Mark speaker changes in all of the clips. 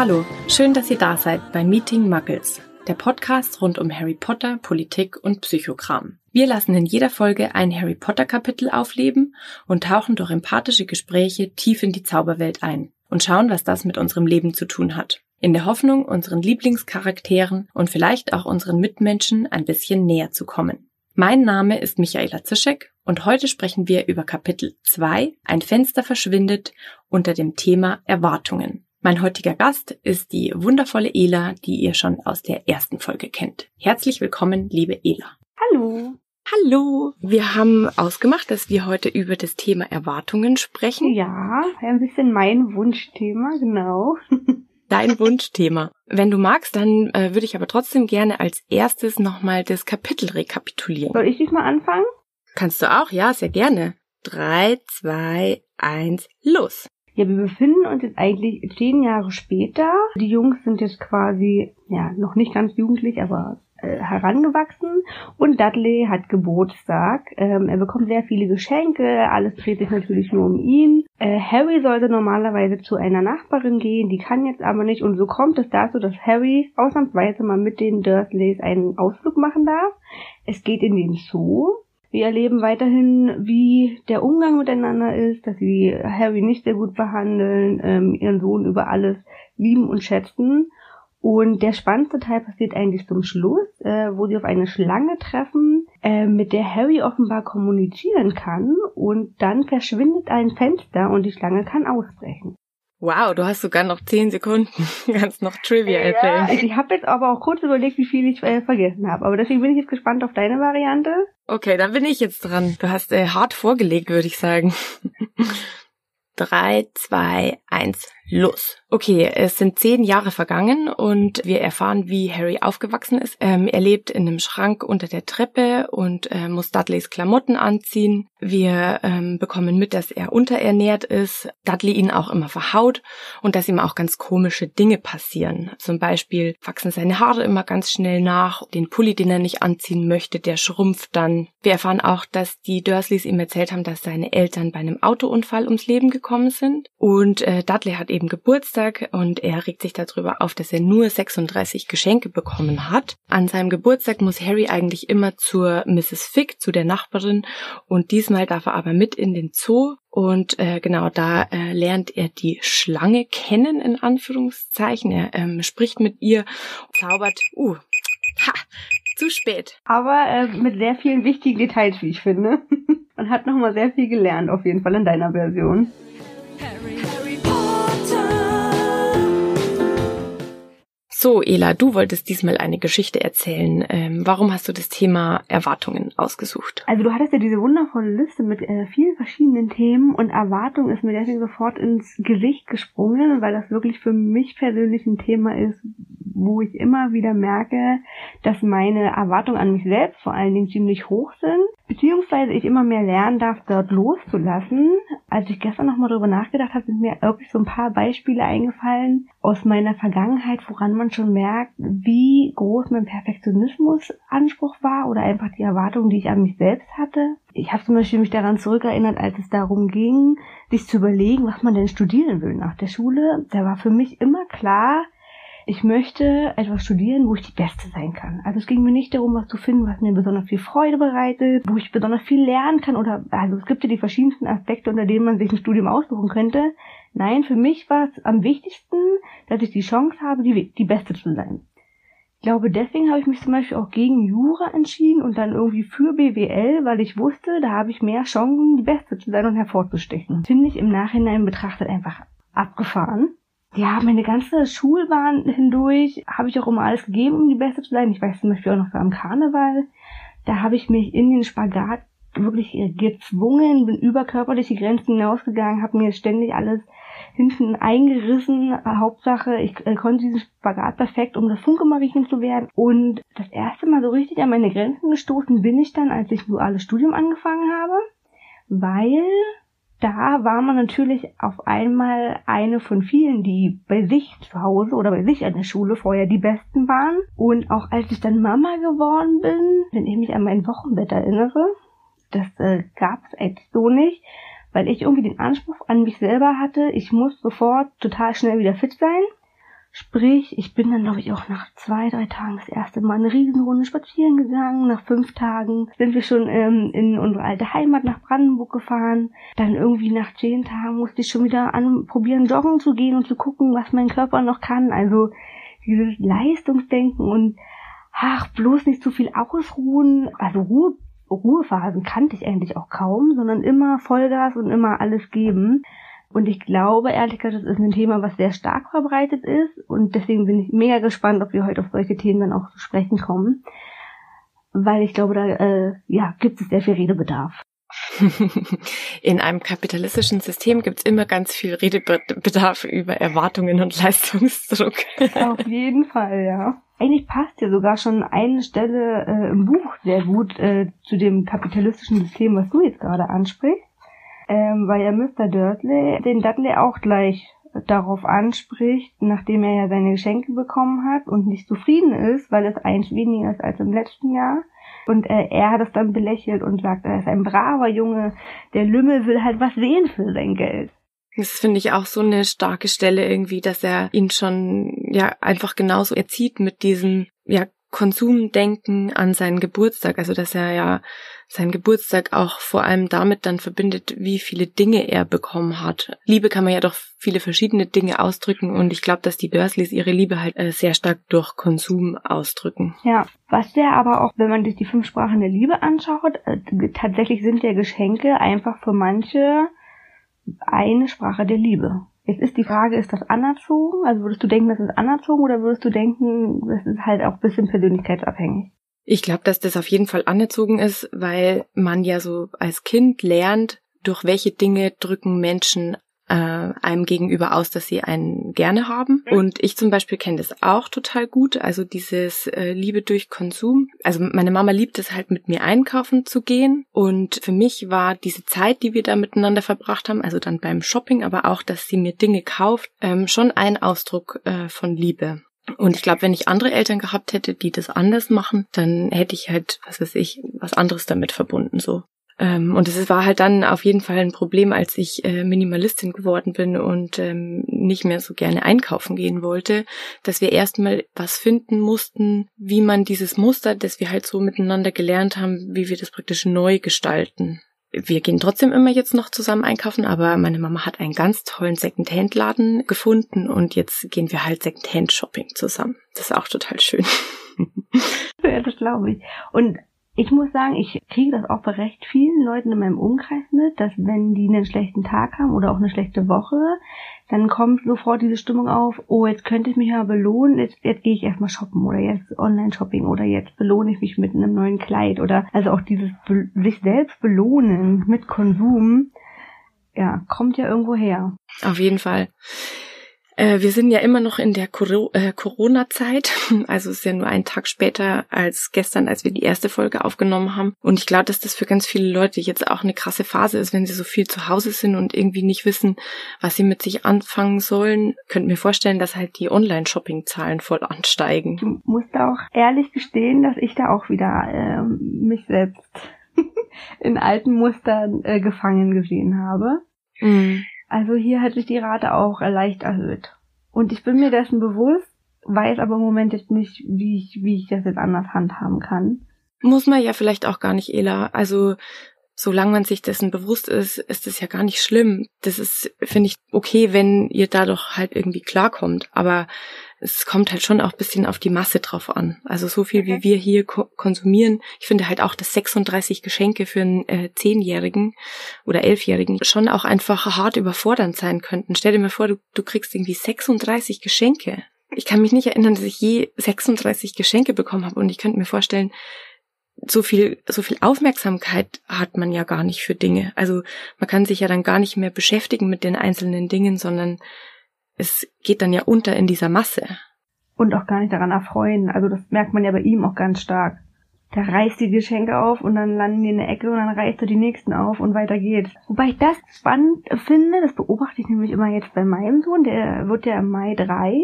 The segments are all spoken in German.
Speaker 1: Hallo, schön, dass ihr da seid bei Meeting Muggles, der Podcast rund um Harry Potter, Politik und Psychogramm. Wir lassen in jeder Folge ein Harry Potter Kapitel aufleben und tauchen durch empathische Gespräche tief in die Zauberwelt ein und schauen, was das mit unserem Leben zu tun hat. In der Hoffnung, unseren Lieblingscharakteren und vielleicht auch unseren Mitmenschen ein bisschen näher zu kommen. Mein Name ist Michaela Zischek und heute sprechen wir über Kapitel 2 Ein Fenster verschwindet unter dem Thema Erwartungen. Mein heutiger Gast ist die wundervolle Ela, die ihr schon aus der ersten Folge kennt. Herzlich willkommen, liebe Ela.
Speaker 2: Hallo.
Speaker 1: Hallo. Wir haben ausgemacht, dass wir heute über das Thema Erwartungen sprechen.
Speaker 2: Ja, ein bisschen mein Wunschthema, genau.
Speaker 1: Dein Wunschthema. Wenn du magst, dann äh, würde ich aber trotzdem gerne als erstes nochmal das Kapitel rekapitulieren.
Speaker 2: Soll ich diesmal anfangen?
Speaker 1: Kannst du auch, ja, sehr gerne. Drei, zwei, eins, los.
Speaker 2: Ja, wir befinden uns jetzt eigentlich zehn Jahre später. Die Jungs sind jetzt quasi, ja, noch nicht ganz jugendlich, aber äh, herangewachsen und Dudley hat Geburtstag. Ähm, er bekommt sehr viele Geschenke, alles dreht sich natürlich nur um ihn. Äh, Harry sollte normalerweise zu einer Nachbarin gehen, die kann jetzt aber nicht und so kommt es dazu, dass Harry ausnahmsweise mal mit den Dursleys einen Ausflug machen darf. Es geht in den Zoo. Wir erleben weiterhin, wie der Umgang miteinander ist, dass sie Harry nicht sehr gut behandeln, ähm, ihren Sohn über alles lieben und schätzen. Und der spannendste Teil passiert eigentlich zum Schluss, äh, wo sie auf eine Schlange treffen, äh, mit der Harry offenbar kommunizieren kann und dann verschwindet ein Fenster und die Schlange kann ausbrechen.
Speaker 1: Wow, du hast sogar noch zehn Sekunden. Kannst noch Trivia erzählen.
Speaker 2: Ja, ich habe jetzt aber auch kurz überlegt, wie viel ich äh, vergessen habe. Aber deswegen bin ich jetzt gespannt auf deine Variante.
Speaker 1: Okay, dann bin ich jetzt dran. Du hast äh, hart vorgelegt, würde ich sagen. Drei, zwei, eins, los. Okay, es sind zehn Jahre vergangen und wir erfahren, wie Harry aufgewachsen ist. Ähm, er lebt in einem Schrank unter der Treppe und äh, muss Dudleys Klamotten anziehen. Wir ähm, bekommen mit, dass er unterernährt ist, Dudley ihn auch immer verhaut und dass ihm auch ganz komische Dinge passieren. Zum Beispiel wachsen seine Haare immer ganz schnell nach, den Pulli, den er nicht anziehen möchte, der schrumpft dann. Wir erfahren auch, dass die Dursleys ihm erzählt haben, dass seine Eltern bei einem Autounfall ums Leben gekommen sind und äh, Dudley hat eben Geburtstag Geburtstag und er regt sich darüber auf, dass er nur 36 Geschenke bekommen hat. An seinem Geburtstag muss Harry eigentlich immer zur Mrs. Fick, zu der Nachbarin und diesmal darf er aber mit in den Zoo und äh, genau da äh, lernt er die Schlange kennen, in Anführungszeichen. Er ähm, spricht mit ihr, zaubert, uh, ha, zu spät.
Speaker 2: Aber äh, mit sehr vielen wichtigen Details, wie ich finde. Man hat nochmal sehr viel gelernt, auf jeden Fall in deiner Version. Harry.
Speaker 1: So, Ela, du wolltest diesmal eine Geschichte erzählen. Ähm, warum hast du das Thema Erwartungen ausgesucht?
Speaker 2: Also du hattest ja diese wundervolle Liste mit äh, vielen verschiedenen Themen und Erwartung ist mir deswegen sofort ins Gesicht gesprungen, weil das wirklich für mich persönlich ein Thema ist, wo ich immer wieder merke, dass meine Erwartungen an mich selbst vor allen Dingen ziemlich hoch sind, beziehungsweise ich immer mehr lernen darf, dort loszulassen. Als ich gestern nochmal darüber nachgedacht habe, sind mir wirklich so ein paar Beispiele eingefallen aus meiner Vergangenheit, woran man schon merkt, wie groß mein Perfektionismus-Anspruch war oder einfach die Erwartungen, die ich an mich selbst hatte. Ich habe zum Beispiel mich daran zurückerinnert, als es darum ging, sich zu überlegen, was man denn studieren will nach der Schule. Da war für mich immer klar, ich möchte etwas studieren, wo ich die Beste sein kann. Also es ging mir nicht darum, was zu finden, was mir besonders viel Freude bereitet, wo ich besonders viel lernen kann oder, also es gibt ja die verschiedensten Aspekte, unter denen man sich ein Studium aussuchen könnte. Nein, für mich war es am wichtigsten, dass ich die Chance habe, die, die Beste zu sein. Ich glaube, deswegen habe ich mich zum Beispiel auch gegen Jura entschieden und dann irgendwie für BWL, weil ich wusste, da habe ich mehr Chancen, die Beste zu sein und hervorzustechen. Finde ich im Nachhinein betrachtet einfach abgefahren ja, meine ganze Schulbahn hindurch habe ich auch immer alles gegeben, um die Beste zu sein. Ich weiß zum Beispiel auch noch am Karneval. Da habe ich mich in den Spagat wirklich gezwungen, bin über körperliche Grenzen hinausgegangen, habe mir ständig alles hinten eingerissen. Hauptsache, ich äh, konnte diesen Spagat perfekt, um das Funkemariechen zu werden. Und das erste Mal so richtig an meine Grenzen gestoßen bin ich dann, als ich duales Studium angefangen habe, weil da war man natürlich auf einmal eine von vielen, die bei sich zu Hause oder bei sich an der Schule vorher die Besten waren. Und auch als ich dann Mama geworden bin, wenn ich mich an mein Wochenbett erinnere, das äh, gab es echt so nicht, weil ich irgendwie den Anspruch an mich selber hatte, ich muss sofort total schnell wieder fit sein. Sprich, ich bin dann, glaube ich, auch nach zwei, drei Tagen das erste Mal eine Riesenrunde spazieren gegangen. Nach fünf Tagen sind wir schon ähm, in unsere alte Heimat nach Brandenburg gefahren. Dann irgendwie nach zehn Tagen musste ich schon wieder anprobieren, joggen zu gehen und zu gucken, was mein Körper noch kann. Also dieses Leistungsdenken und ach, bloß nicht zu viel ausruhen. Also Ruhe, Ruhephasen kannte ich eigentlich auch kaum, sondern immer Vollgas und immer alles geben. Und ich glaube, ehrlich gesagt, das ist ein Thema, was sehr stark verbreitet ist. Und deswegen bin ich mega gespannt, ob wir heute auf solche Themen dann auch zu sprechen kommen. Weil ich glaube, da äh, ja, gibt es sehr viel Redebedarf.
Speaker 1: In einem kapitalistischen System gibt es immer ganz viel Redebedarf über Erwartungen und Leistungsdruck.
Speaker 2: Auf jeden Fall, ja. Eigentlich passt ja sogar schon eine Stelle äh, im Buch sehr gut äh, zu dem kapitalistischen System, was du jetzt gerade ansprichst ähm, weil ja Mr. Dudley den Dudley auch gleich darauf anspricht, nachdem er ja seine Geschenke bekommen hat und nicht zufrieden ist, weil es eins weniger ist als im letzten Jahr. Und äh, er hat es dann belächelt und sagt, er ist ein braver Junge, der Lümmel will halt was sehen für sein Geld.
Speaker 1: Das finde ich auch so eine starke Stelle irgendwie, dass er ihn schon ja einfach genauso erzieht mit diesem ja Konsumdenken an seinen Geburtstag, also dass er ja seinen Geburtstag auch vor allem damit dann verbindet, wie viele Dinge er bekommen hat. Liebe kann man ja doch viele verschiedene Dinge ausdrücken und ich glaube, dass die Dursleys ihre Liebe halt äh, sehr stark durch Konsum ausdrücken.
Speaker 2: Ja, was der aber auch, wenn man sich die fünf Sprachen der Liebe anschaut, äh, tatsächlich sind ja Geschenke einfach für manche eine Sprache der Liebe. Jetzt ist die Frage, ist das anerzogen? Also würdest du denken, das ist anerzogen oder würdest du denken, das ist halt auch ein bisschen persönlichkeitsabhängig?
Speaker 1: Ich glaube, dass das auf jeden Fall anerzogen ist, weil man ja so als Kind lernt, durch welche Dinge drücken Menschen äh, einem gegenüber aus, dass sie einen gerne haben. Mhm. Und ich zum Beispiel kenne das auch total gut. Also dieses äh, Liebe durch Konsum. Also meine Mama liebt es halt mit mir einkaufen zu gehen. Und für mich war diese Zeit, die wir da miteinander verbracht haben, also dann beim Shopping, aber auch, dass sie mir Dinge kauft, ähm, schon ein Ausdruck äh, von Liebe. Und ich glaube, wenn ich andere Eltern gehabt hätte, die das anders machen, dann hätte ich halt, was weiß ich, was anderes damit verbunden so. Ähm, und es war halt dann auf jeden Fall ein Problem, als ich äh, Minimalistin geworden bin und ähm, nicht mehr so gerne einkaufen gehen wollte, dass wir erstmal was finden mussten, wie man dieses Muster, das wir halt so miteinander gelernt haben, wie wir das praktisch neu gestalten. Wir gehen trotzdem immer jetzt noch zusammen einkaufen, aber meine Mama hat einen ganz tollen Secondhand-Laden gefunden und jetzt gehen wir halt Secondhand-Shopping zusammen. Das ist auch total schön.
Speaker 2: ja, das glaube ich. Und ich muss sagen, ich kriege das auch bei recht vielen Leuten in meinem Umkreis mit, dass wenn die einen schlechten Tag haben oder auch eine schlechte Woche, dann kommt sofort diese Stimmung auf, oh, jetzt könnte ich mich ja belohnen, jetzt, jetzt gehe ich erstmal shoppen oder jetzt Online-Shopping oder jetzt belohne ich mich mit einem neuen Kleid oder also auch dieses sich selbst belohnen mit Konsum, ja, kommt ja irgendwo her.
Speaker 1: Auf jeden Fall. Äh, wir sind ja immer noch in der äh, Corona-Zeit. Also es ist ja nur ein Tag später als gestern, als wir die erste Folge aufgenommen haben. Und ich glaube, dass das für ganz viele Leute jetzt auch eine krasse Phase ist, wenn sie so viel zu Hause sind und irgendwie nicht wissen, was sie mit sich anfangen sollen. Könnt mir vorstellen, dass halt die Online-Shopping-Zahlen voll ansteigen.
Speaker 2: Ich muss da auch ehrlich gestehen, dass ich da auch wieder äh, mich selbst in alten Mustern äh, gefangen gesehen habe. Mhm. Also hier hat sich die Rate auch leicht erhöht. Und ich bin mir dessen bewusst, weiß aber im Moment jetzt nicht, wie ich, wie ich das jetzt anders handhaben kann.
Speaker 1: Muss man ja vielleicht auch gar nicht, Ela. Also solange man sich dessen bewusst ist, ist es ja gar nicht schlimm. Das ist, finde ich, okay, wenn ihr dadurch halt irgendwie klarkommt. Aber es kommt halt schon auch bisschen auf die Masse drauf an. Also so viel wie wir hier ko konsumieren. Ich finde halt auch, dass 36 Geschenke für einen äh, Zehnjährigen oder Elfjährigen schon auch einfach hart überfordernd sein könnten. Stell dir mal vor, du, du kriegst irgendwie 36 Geschenke. Ich kann mich nicht erinnern, dass ich je 36 Geschenke bekommen habe und ich könnte mir vorstellen, so viel, so viel Aufmerksamkeit hat man ja gar nicht für Dinge. Also man kann sich ja dann gar nicht mehr beschäftigen mit den einzelnen Dingen, sondern es geht dann ja unter in dieser Masse.
Speaker 2: Und auch gar nicht daran erfreuen. Also das merkt man ja bei ihm auch ganz stark. Der reißt die Geschenke auf und dann landen die in der Ecke und dann reißt er die nächsten auf und weiter geht's. Wobei ich das spannend finde, das beobachte ich nämlich immer jetzt bei meinem Sohn, der wird ja im Mai drei.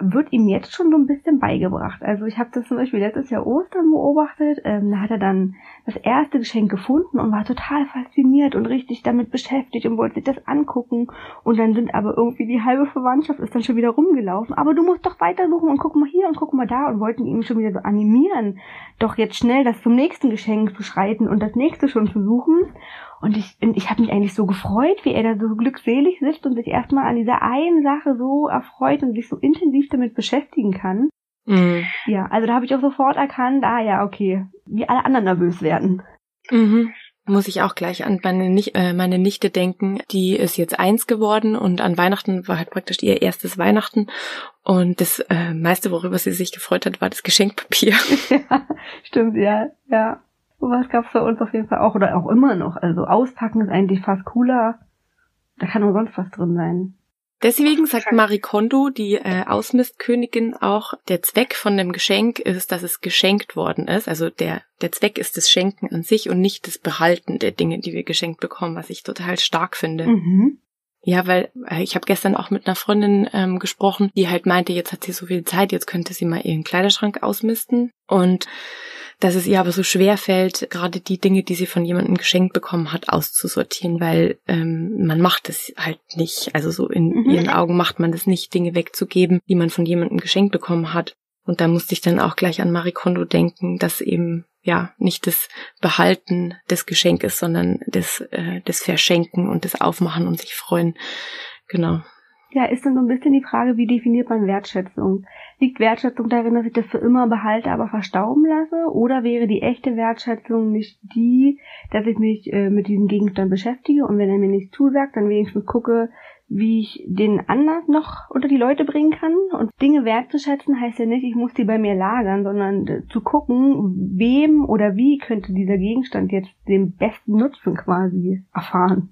Speaker 2: Wird ihm jetzt schon so ein bisschen beigebracht. Also ich habe das zum Beispiel letztes Jahr Ostern beobachtet. Ähm, da hat er dann das erste Geschenk gefunden und war total fasziniert und richtig damit beschäftigt und wollte sich das angucken. Und dann sind aber irgendwie die halbe Verwandtschaft ist dann schon wieder rumgelaufen. Aber du musst doch weitersuchen und guck mal hier und guck mal da und wollten ihn schon wieder so animieren, doch jetzt schnell das zum nächsten Geschenk zu schreiten und das nächste schon zu suchen. Und ich, ich habe mich eigentlich so gefreut, wie er da so glückselig sitzt und sich erstmal an dieser einen Sache so erfreut und sich so intensiv damit beschäftigen kann. Mhm. Ja, also da habe ich auch sofort erkannt, ah ja, okay, wie alle anderen nervös werden.
Speaker 1: Mhm. Muss ich auch gleich an meine, Nicht äh, meine Nichte denken. Die ist jetzt eins geworden und an Weihnachten war halt praktisch ihr erstes Weihnachten. Und das äh, meiste, worüber sie sich gefreut hat, war das Geschenkpapier.
Speaker 2: ja, stimmt, ja, ja. Was gab's bei uns auf jeden Fall auch oder auch immer noch. Also auspacken ist eigentlich fast cooler. Da kann nur sonst was drin sein.
Speaker 1: Deswegen sagt Marie Kondo, die äh, Ausmistkönigin, auch, der Zweck von dem Geschenk ist, dass es geschenkt worden ist. Also der, der Zweck ist das Schenken an sich und nicht das Behalten der Dinge, die wir geschenkt bekommen, was ich total stark finde. Mhm. Ja, weil äh, ich habe gestern auch mit einer Freundin ähm, gesprochen, die halt meinte, jetzt hat sie so viel Zeit, jetzt könnte sie mal ihren Kleiderschrank ausmisten. Und dass es ihr aber so schwer fällt, gerade die Dinge, die sie von jemandem geschenkt bekommen hat, auszusortieren, weil ähm, man macht es halt nicht. Also so in mhm. ihren Augen macht man das nicht, Dinge wegzugeben, die man von jemandem geschenkt bekommen hat. Und da musste ich dann auch gleich an Marie Kondo denken, dass eben ja nicht das Behalten des Geschenkes, sondern das, äh, das Verschenken und das Aufmachen und sich freuen. Genau.
Speaker 2: Ja, ist dann so ein bisschen die Frage, wie definiert man Wertschätzung? Liegt Wertschätzung darin, dass ich das für immer behalte, aber verstauben lasse? Oder wäre die echte Wertschätzung nicht die, dass ich mich äh, mit diesem Gegenstand beschäftige und wenn er mir nicht zusagt, dann wenigstens gucke, wie ich den anders noch unter die Leute bringen kann? Und Dinge wertzuschätzen heißt ja nicht, ich muss die bei mir lagern, sondern äh, zu gucken, wem oder wie könnte dieser Gegenstand jetzt den besten Nutzen quasi erfahren.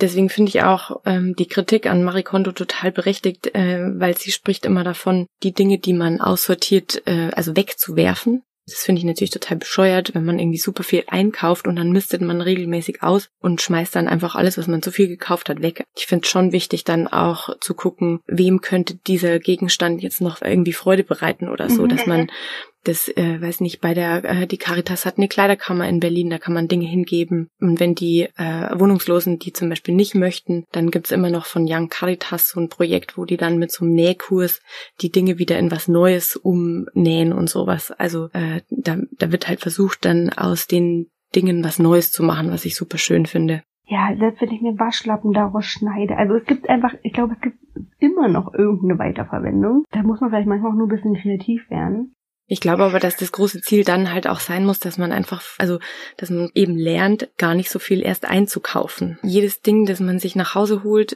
Speaker 1: Deswegen finde ich auch ähm, die Kritik an Marie Kondo total berechtigt, äh, weil sie spricht immer davon, die Dinge, die man aussortiert, äh, also wegzuwerfen. Das finde ich natürlich total bescheuert, wenn man irgendwie super viel einkauft und dann mistet man regelmäßig aus und schmeißt dann einfach alles, was man zu viel gekauft hat, weg. Ich finde es schon wichtig, dann auch zu gucken, wem könnte dieser Gegenstand jetzt noch irgendwie Freude bereiten oder so, mhm. dass man das, äh, weiß nicht, bei der, äh, die Caritas hat eine Kleiderkammer in Berlin, da kann man Dinge hingeben. Und wenn die äh, Wohnungslosen, die zum Beispiel nicht möchten, dann gibt's immer noch von Young Caritas so ein Projekt, wo die dann mit so einem Nähkurs die Dinge wieder in was Neues umnähen und sowas. Also äh, da, da wird halt versucht, dann aus den Dingen was Neues zu machen, was ich super schön finde.
Speaker 2: Ja, selbst wenn ich mir Waschlappen daraus schneide. Also es gibt einfach, ich glaube, es gibt immer noch irgendeine Weiterverwendung. Da muss man vielleicht manchmal auch nur ein bisschen kreativ werden.
Speaker 1: Ich glaube aber, dass das große Ziel dann halt auch sein muss, dass man einfach, also, dass man eben lernt, gar nicht so viel erst einzukaufen. Jedes Ding, das man sich nach Hause holt,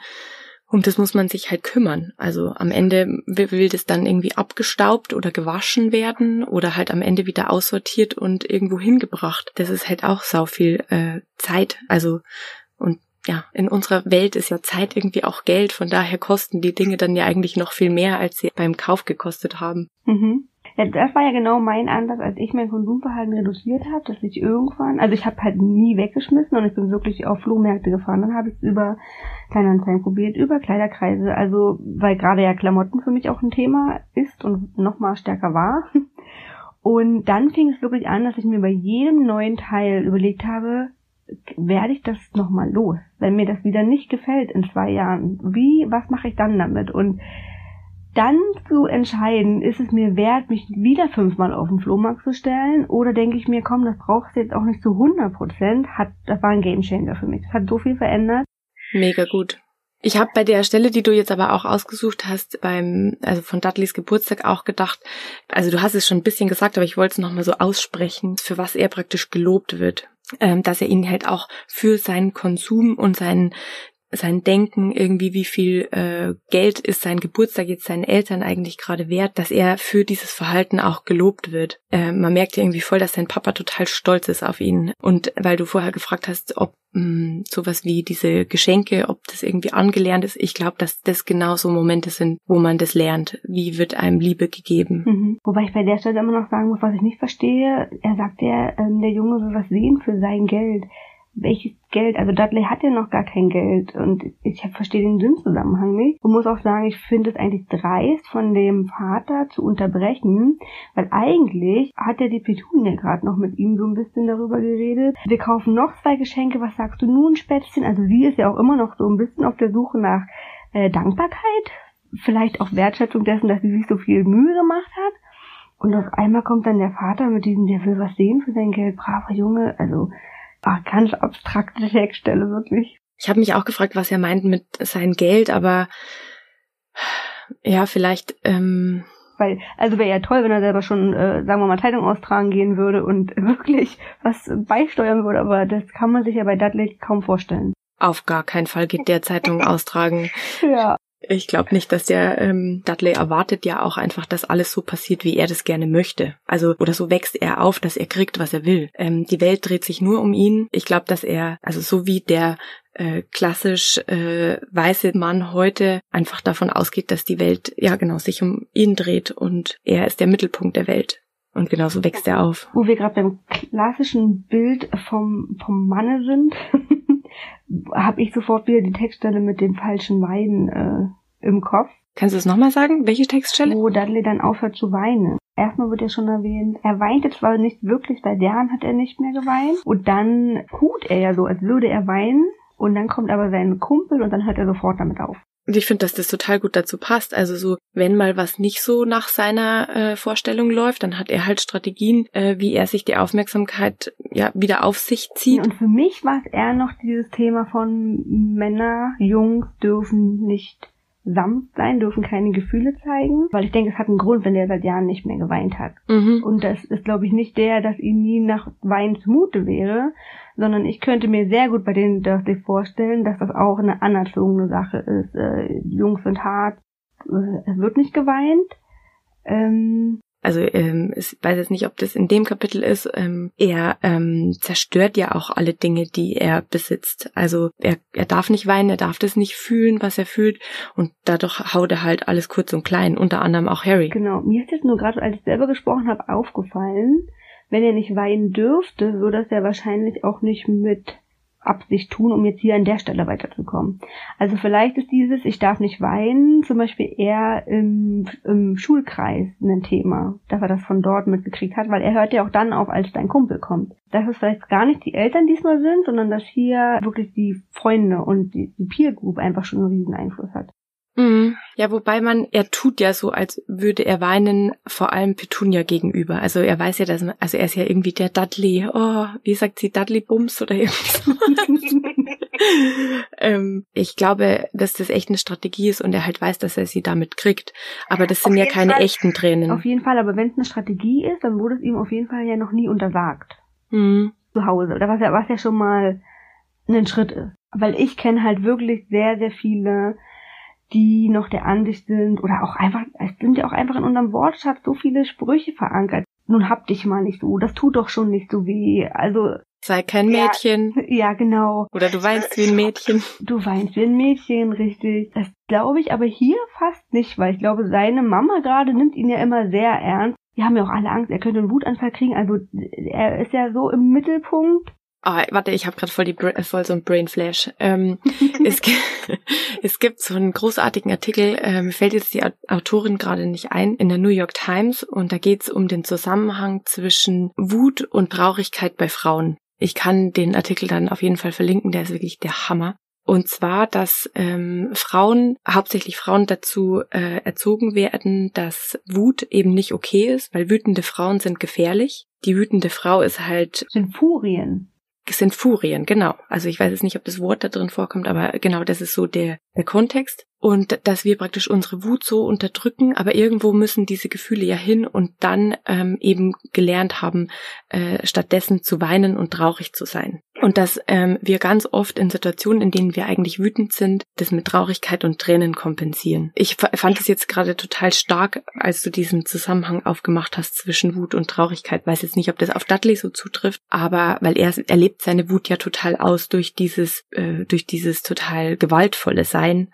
Speaker 1: um das muss man sich halt kümmern. Also am Ende will das dann irgendwie abgestaubt oder gewaschen werden oder halt am Ende wieder aussortiert und irgendwo hingebracht. Das ist halt auch sau viel äh, Zeit. Also und ja, in unserer Welt ist ja Zeit irgendwie auch Geld. Von daher kosten die Dinge dann ja eigentlich noch viel mehr, als sie beim Kauf gekostet haben.
Speaker 2: Mhm. Ja, das war ja genau mein Ansatz, als ich mein Konsumverhalten reduziert habe, dass ich irgendwann, also ich habe halt nie weggeschmissen und ich bin wirklich auf Flohmärkte gefahren. Dann habe es über Kleinanzeigen probiert, über Kleiderkreise, also weil gerade ja Klamotten für mich auch ein Thema ist und nochmal stärker war. Und dann fing es wirklich an, dass ich mir bei jedem neuen Teil überlegt habe, werde ich das nochmal los, wenn mir das wieder nicht gefällt in zwei Jahren. Wie, was mache ich dann damit? Und dann zu entscheiden, ist es mir wert, mich wieder fünfmal auf den Flohmarkt zu stellen oder denke ich mir, komm, das brauchst du jetzt auch nicht zu 100 Prozent, hat, das war ein Gamechanger für mich. Das hat so viel verändert.
Speaker 1: Mega gut. Ich habe bei der Stelle, die du jetzt aber auch ausgesucht hast, beim, also von Dudleys Geburtstag auch gedacht, also du hast es schon ein bisschen gesagt, aber ich wollte es nochmal so aussprechen, für was er praktisch gelobt wird. Ähm, dass er ihn halt auch für seinen Konsum und seinen sein Denken, irgendwie wie viel äh, Geld ist sein Geburtstag jetzt seinen Eltern eigentlich gerade wert, dass er für dieses Verhalten auch gelobt wird. Äh, man merkt irgendwie voll, dass sein Papa total stolz ist auf ihn. Und weil du vorher gefragt hast, ob mh, mm, sowas wie diese Geschenke, ob das irgendwie angelernt ist, ich glaube, dass das genau so Momente sind, wo man das lernt. Wie wird einem Liebe gegeben?
Speaker 2: Mhm. Wobei ich bei der Stelle immer noch sagen muss, was ich nicht verstehe. Er sagt ja, ähm, der Junge will was sehen für sein Geld welches Geld, also Dudley hat ja noch gar kein Geld und ich verstehe den Sinnzusammenhang nicht und muss auch sagen, ich finde es eigentlich dreist von dem Vater zu unterbrechen, weil eigentlich hat ja die Petunia gerade noch mit ihm so ein bisschen darüber geredet. Wir kaufen noch zwei Geschenke, was sagst du nun, Spätzchen? Also sie ist ja auch immer noch so ein bisschen auf der Suche nach äh, Dankbarkeit, vielleicht auch Wertschätzung dessen, dass sie sich so viel Mühe gemacht hat. Und auf einmal kommt dann der Vater mit diesem, der will was sehen für sein Geld, braver Junge, also ach, ganz abstrakte Textstelle, wirklich.
Speaker 1: Ich habe mich auch gefragt, was er meint mit sein Geld, aber ja, vielleicht. Ähm
Speaker 2: weil, also wäre ja toll, wenn er selber schon, äh, sagen wir mal, Zeitung austragen gehen würde und wirklich was beisteuern würde, aber das kann man sich ja bei Dudley kaum vorstellen.
Speaker 1: Auf gar keinen Fall geht der Zeitung austragen.
Speaker 2: ja.
Speaker 1: Ich glaube nicht, dass der ähm, Dudley erwartet ja auch einfach, dass alles so passiert, wie er das gerne möchte. Also oder so wächst er auf, dass er kriegt, was er will. Ähm, die Welt dreht sich nur um ihn. Ich glaube, dass er, also so wie der äh, klassisch äh, weiße Mann heute einfach davon ausgeht, dass die Welt ja genau sich um ihn dreht und er ist der Mittelpunkt der Welt. Und genauso wächst er auf.
Speaker 2: Wo wir gerade beim klassischen Bild vom, vom Manne sind, habe ich sofort wieder die Textstelle mit dem falschen Wein äh, im Kopf.
Speaker 1: Kannst du es nochmal sagen? Welche Textstelle?
Speaker 2: Wo Dudley dann aufhört zu weinen. Erstmal wird ja schon erwähnt, er weinte zwar nicht wirklich, bei deren hat er nicht mehr geweint. Und dann tut er ja so, als würde er weinen. Und dann kommt aber sein Kumpel und dann hört er sofort damit auf.
Speaker 1: Und ich finde, dass das total gut dazu passt. Also so, wenn mal was nicht so nach seiner äh, Vorstellung läuft, dann hat er halt Strategien, äh, wie er sich die Aufmerksamkeit ja wieder auf sich zieht.
Speaker 2: Und für mich war es eher noch dieses Thema von Männer, Jungs dürfen nicht sanft sein, dürfen keine Gefühle zeigen, weil ich denke, es hat einen Grund, wenn der seit Jahren nicht mehr geweint hat.
Speaker 1: Mhm.
Speaker 2: Und das ist, glaube ich, nicht der, dass ihm nie nach Wein zumute wäre, sondern ich könnte mir sehr gut bei denen Dursley vorstellen, dass das auch eine anerzogene Sache ist. Äh, Jungs sind hart, äh, es wird nicht geweint. Ähm,
Speaker 1: also ähm, ich weiß jetzt nicht, ob das in dem Kapitel ist, ähm, er ähm, zerstört ja auch alle Dinge, die er besitzt. Also er, er darf nicht weinen, er darf das nicht fühlen, was er fühlt und dadurch haut er halt alles kurz und klein, unter anderem auch Harry.
Speaker 2: Genau, mir ist jetzt nur gerade, als ich selber gesprochen habe, aufgefallen, wenn er nicht weinen dürfte, würde ja wahrscheinlich auch nicht mit Absicht tun, um jetzt hier an der Stelle weiterzukommen. Also vielleicht ist dieses Ich darf nicht weinen zum Beispiel eher im, im Schulkreis ein Thema, dass er das von dort mitgekriegt hat, weil er hört ja auch dann auf, als dein Kumpel kommt. Dass es vielleicht gar nicht die Eltern diesmal sind, sondern dass hier wirklich die Freunde und die, die Peer Group einfach schon einen riesen Einfluss hat.
Speaker 1: Mhm. Ja, wobei man, er tut ja so, als würde er weinen, vor allem Petunia gegenüber. Also er weiß ja, dass man, also er ist ja irgendwie der Dudley, oh, wie sagt sie, Dudley Bums oder irgendwie ähm, ich glaube, dass das echt eine Strategie ist und er halt weiß, dass er sie damit kriegt. Aber das sind ja keine
Speaker 2: Fall,
Speaker 1: echten Tränen.
Speaker 2: Auf jeden Fall, aber wenn es eine Strategie ist, dann wurde es ihm auf jeden Fall ja noch nie untersagt.
Speaker 1: Mhm.
Speaker 2: Zu Hause. Oder was ja, was ja schon mal ein Schritt ist. Weil ich kenne halt wirklich sehr, sehr viele die noch der Ansicht sind oder auch einfach, es sind ja auch einfach in unserem Wortschatz so viele Sprüche verankert. Nun hab dich mal nicht so, das tut doch schon nicht so weh. Also
Speaker 1: Sei kein Mädchen.
Speaker 2: Ja, ja, genau.
Speaker 1: Oder du weinst wie ein Mädchen.
Speaker 2: Du weinst wie ein Mädchen, richtig. Das glaube ich aber hier fast nicht, weil ich glaube, seine Mama gerade nimmt ihn ja immer sehr ernst. Die haben ja auch alle Angst, er könnte einen Wutanfall kriegen. Also er ist ja so im Mittelpunkt
Speaker 1: Ah, warte, ich habe gerade voll, die, voll so ein Brain Flash. Ähm, es, es gibt so einen großartigen Artikel, äh, mir fällt jetzt die Autorin gerade nicht ein, in der New York Times und da geht es um den Zusammenhang zwischen Wut und Traurigkeit bei Frauen. Ich kann den Artikel dann auf jeden Fall verlinken, der ist wirklich der Hammer. Und zwar, dass ähm, Frauen, hauptsächlich Frauen dazu äh, erzogen werden, dass Wut eben nicht okay ist, weil wütende Frauen sind gefährlich. Die wütende Frau ist halt.
Speaker 2: Sind Furien
Speaker 1: sind Furien, genau. Also ich weiß jetzt nicht, ob das Wort da drin vorkommt, aber genau, das ist so der, der Kontext und dass wir praktisch unsere Wut so unterdrücken, aber irgendwo müssen diese Gefühle ja hin und dann ähm, eben gelernt haben, äh, stattdessen zu weinen und traurig zu sein. Und dass ähm, wir ganz oft in Situationen, in denen wir eigentlich wütend sind, das mit Traurigkeit und Tränen kompensieren. Ich fand es jetzt gerade total stark, als du diesen Zusammenhang aufgemacht hast zwischen Wut und Traurigkeit. Weiß jetzt nicht, ob das auf Dudley so zutrifft, aber weil er erlebt seine Wut ja total aus durch dieses, äh, durch dieses total gewaltvolle Sein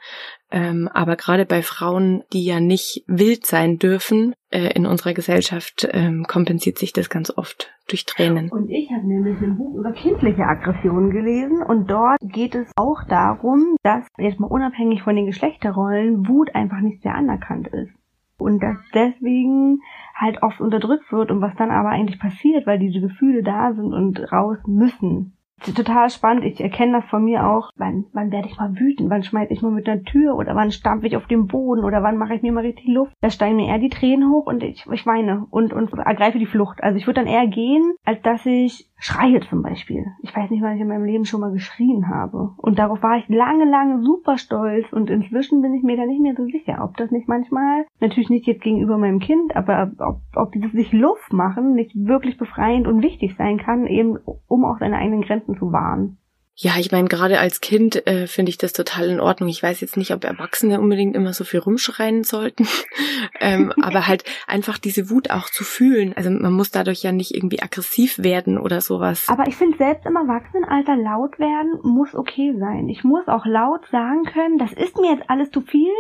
Speaker 1: ähm, aber gerade bei Frauen, die ja nicht wild sein dürfen, äh, in unserer Gesellschaft ähm, kompensiert sich das ganz oft durch Tränen.
Speaker 2: Und ich habe nämlich ein Buch über kindliche Aggressionen gelesen und dort geht es auch darum, dass jetzt mal unabhängig von den Geschlechterrollen Wut einfach nicht sehr anerkannt ist. Und dass deswegen halt oft unterdrückt wird und was dann aber eigentlich passiert, weil diese Gefühle da sind und raus müssen total spannend. Ich erkenne das von mir auch. Wann, wann werde ich mal wütend? Wann schmeiße ich mal mit der Tür? Oder wann stampfe ich auf dem Boden? Oder wann mache ich mir mal richtig Luft? Da steigen mir eher die Tränen hoch und ich, ich weine und, und ergreife die Flucht. Also ich würde dann eher gehen, als dass ich schreie zum Beispiel. Ich weiß nicht, wann ich in meinem Leben schon mal geschrien habe. Und darauf war ich lange, lange super stolz. Und inzwischen bin ich mir da nicht mehr so sicher, ob das nicht manchmal, natürlich nicht jetzt gegenüber meinem Kind, aber ob, ob dieses sich Luft machen nicht wirklich befreiend und wichtig sein kann, eben um auch seine eigenen Grenzen Grenzen zu wahren.
Speaker 1: Ja, ich meine, gerade als Kind äh, finde ich das total in Ordnung. Ich weiß jetzt nicht, ob Erwachsene unbedingt immer so viel rumschreien sollten, ähm, aber halt einfach diese Wut auch zu fühlen. Also man muss dadurch ja nicht irgendwie aggressiv werden oder sowas.
Speaker 2: Aber ich finde, selbst im Erwachsenenalter laut werden muss okay sein. Ich muss auch laut sagen können, das ist mir jetzt alles zu viel.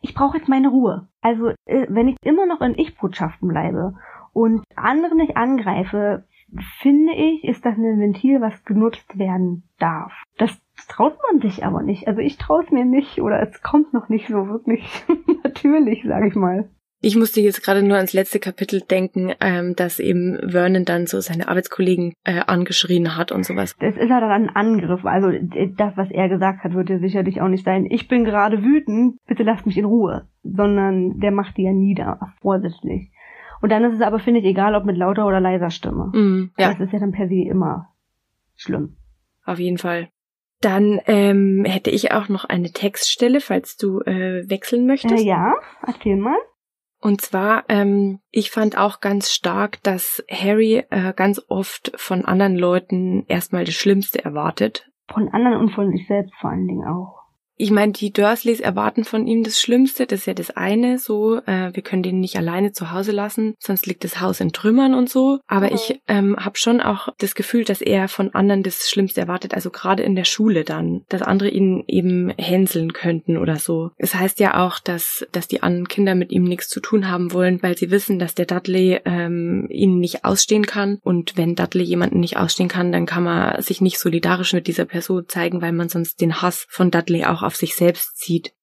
Speaker 2: Ich brauche jetzt meine Ruhe. Also äh, wenn ich immer noch in Ich-Botschaften bleibe und andere nicht angreife, finde ich, ist das ein Ventil, was genutzt werden darf. Das traut man sich aber nicht. Also ich traue es mir nicht oder es kommt noch nicht so wirklich natürlich, sage ich mal.
Speaker 1: Ich musste jetzt gerade nur ans letzte Kapitel denken, ähm, dass eben Vernon dann so seine Arbeitskollegen äh, angeschrien hat und sowas.
Speaker 2: Das ist ja dann ein Angriff. Also das, was er gesagt hat, wird ja sicherlich auch nicht sein, ich bin gerade wütend, bitte lasst mich in Ruhe. Sondern der macht die ja nieder, vorsichtig. Und dann ist es aber, finde ich, egal, ob mit lauter oder leiser Stimme. Mm, ja. Das ist ja dann per se immer schlimm.
Speaker 1: Auf jeden Fall. Dann ähm, hätte ich auch noch eine Textstelle, falls du äh, wechseln möchtest.
Speaker 2: Äh, ja, erzähl mal.
Speaker 1: Und zwar, ähm, ich fand auch ganz stark, dass Harry äh, ganz oft von anderen Leuten erstmal das Schlimmste erwartet.
Speaker 2: Von anderen und von sich selbst vor allen Dingen auch
Speaker 1: ich meine, die Dursleys erwarten von ihm das Schlimmste, das ist ja das eine, so, äh, wir können den nicht alleine zu Hause lassen, sonst liegt das Haus in Trümmern und so. Aber mhm. ich ähm, habe schon auch das Gefühl, dass er von anderen das Schlimmste erwartet, also gerade in der Schule dann, dass andere ihn eben hänseln könnten oder so. Es heißt ja auch, dass, dass die anderen Kinder mit ihm nichts zu tun haben wollen, weil sie wissen, dass der Dudley ähm, ihn nicht ausstehen kann. Und wenn Dudley jemanden nicht ausstehen kann, dann kann man sich nicht solidarisch mit dieser Person zeigen, weil man sonst den Hass von Dudley auch auf sich selbst zieht.